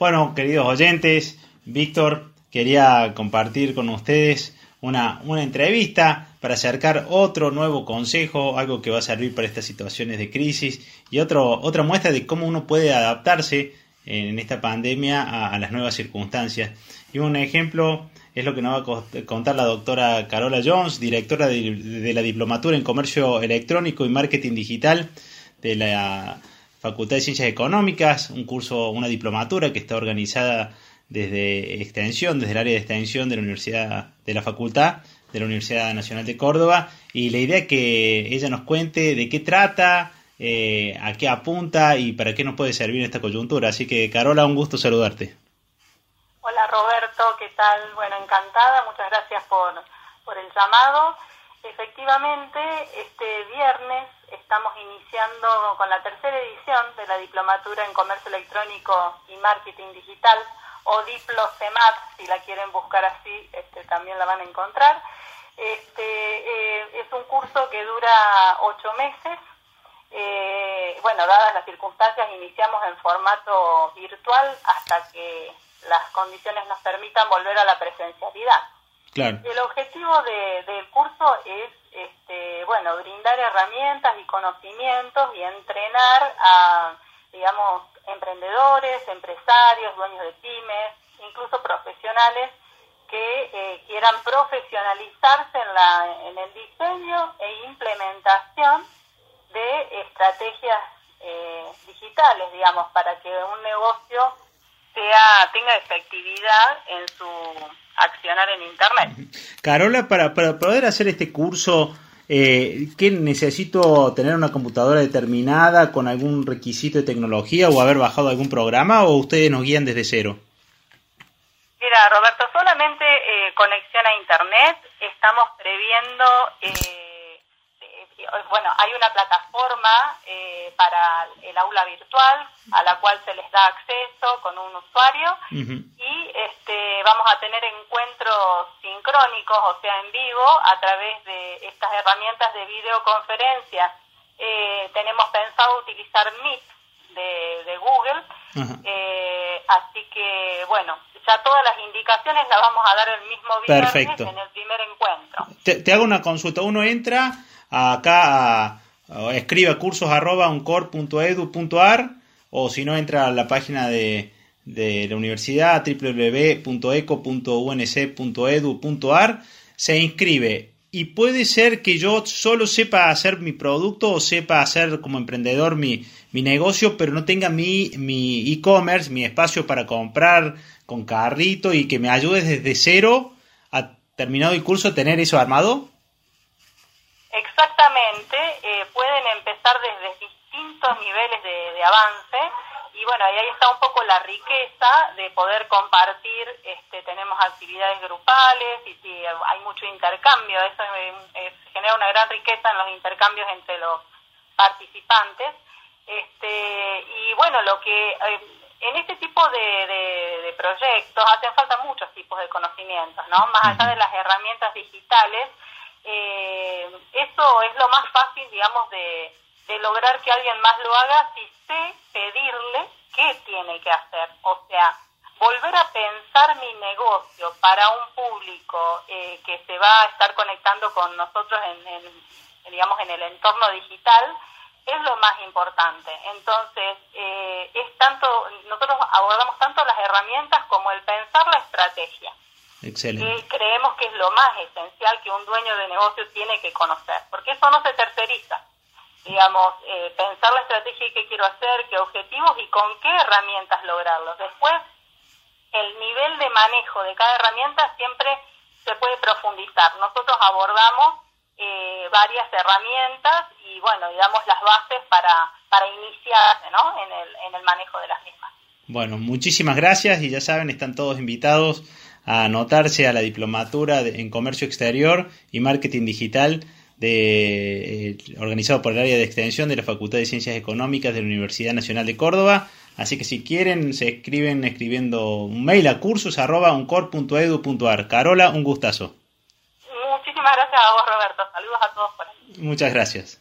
Bueno, queridos oyentes, Víctor quería compartir con ustedes una, una entrevista para acercar otro nuevo consejo, algo que va a servir para estas situaciones de crisis y otro, otra muestra de cómo uno puede adaptarse en esta pandemia a, las nuevas circunstancias. Y un ejemplo es lo que nos va a contar la doctora Carola Jones, directora de, de la Diplomatura en Comercio Electrónico y Marketing Digital de la Facultad de Ciencias Económicas, un curso, una diplomatura que está organizada desde extensión, desde el área de extensión de la Universidad de la Facultad de la Universidad Nacional de Córdoba y la idea es que ella nos cuente de qué trata, eh, a qué apunta y para qué nos puede servir esta coyuntura. Así que Carola, un gusto saludarte. Hola Roberto, ¿qué tal? Bueno, encantada, muchas gracias por el llamado. Efectivamente, este viernes estamos iniciando con la tercera edición de la Diplomatura en Comercio Electrónico y Marketing Digital o Diplocemat, si la quieren buscar así, este, también la van a encontrar. Este, eh, es un curso que dura ocho meses. Eh, bueno, dadas las circunstancias, iniciamos en formato virtual hasta que las condiciones nos permitan volver a la presencialidad. El objetivo del curso es, bueno, brindar herramientas y conocimientos y entrenar a, digamos, emprendedores, empresarios, dueños de pymes, incluso profesionales que eh, quieran profesionalizarse en, la, en el diseño e implementación de estrategias eh, digitales, digamos, para que un negocio sea, tenga efectividad en su accionar en Internet. Carola, para, para poder hacer este curso, eh, ¿qué necesito tener una computadora determinada con algún requisito de tecnología o haber bajado algún programa o ustedes nos guían desde cero? Mira, Roberto, solamente eh, conexión a Internet. Estamos previendo... Eh, bueno, hay una plataforma eh, para el aula virtual a la cual se les da acceso con un usuario y este, vamos a tener encuentros sincrónicos, o sea, en vivo, a través de estas herramientas de videoconferencia. Eh, tenemos pensado utilizar Meet de, Google, eh, así que, bueno, ya todas las indicaciones las vamos a dar el mismo viernes en el primer encuentro. te hago una consulta. Uno entra acá escribe cursos arroba uncor.edu.ar o si no entra a la página de, de la universidad www.eco.unc.edu.ar se inscribe y puede ser que yo solo sepa hacer mi producto o sepa hacer como emprendedor mi, mi negocio, pero no tenga mi mi e-commerce, mi espacio para comprar con carrito y que me ayude desde cero a terminado el curso tener eso armado? Exactamente, eh, pueden empezar desde distintos niveles de, avance y bueno, ahí está un poco la riqueza de poder compartir, este, tenemos actividades grupales y si hay mucho intercambio, eso genera una gran riqueza en los intercambios entre los participantes. Este, y bueno, lo que eh, en este tipo de, de, proyectos hacen falta muchos tipos de conocimientos, ¿no? Más allá de las herramientas digitales, eh, eso es lo más fácil, digamos, de, de lograr que alguien más lo haga si sé qué tiene que hacer. O sea, volver a pensar mi negocio para un público eh, que se va a estar conectando con nosotros en, digamos, en el entorno digital es lo más importante. Entonces, eh, es tanto, nosotros abordamos tanto las herramientas como el pensar la estrategia. Excelente. Y creemos que es lo más esencial que un dueño de negocio tiene que conocer, porque eso no se terceriza. Digamos, eh, pensar la qué quiero hacer, qué objetivos y con qué herramientas lograrlos. Después, el nivel de manejo de cada herramienta siempre se puede profundizar. Nosotros abordamos eh, varias herramientas y, bueno, y damos las bases para, para iniciar ¿no? en, el, en el manejo de las mismas. Bueno, muchísimas gracias y ya saben, están todos invitados a anotarse a la diplomatura en comercio exterior y marketing digital de, eh, organizado por el área de extensión de la Facultad de Ciencias Económicas de la Universidad Nacional de Córdoba. Así que si quieren, se escriben escribiendo un mail a cursos arroba Carola, un gustazo. Muchísimas gracias a vos, Roberto. Saludos a todos por ahí. Muchas gracias.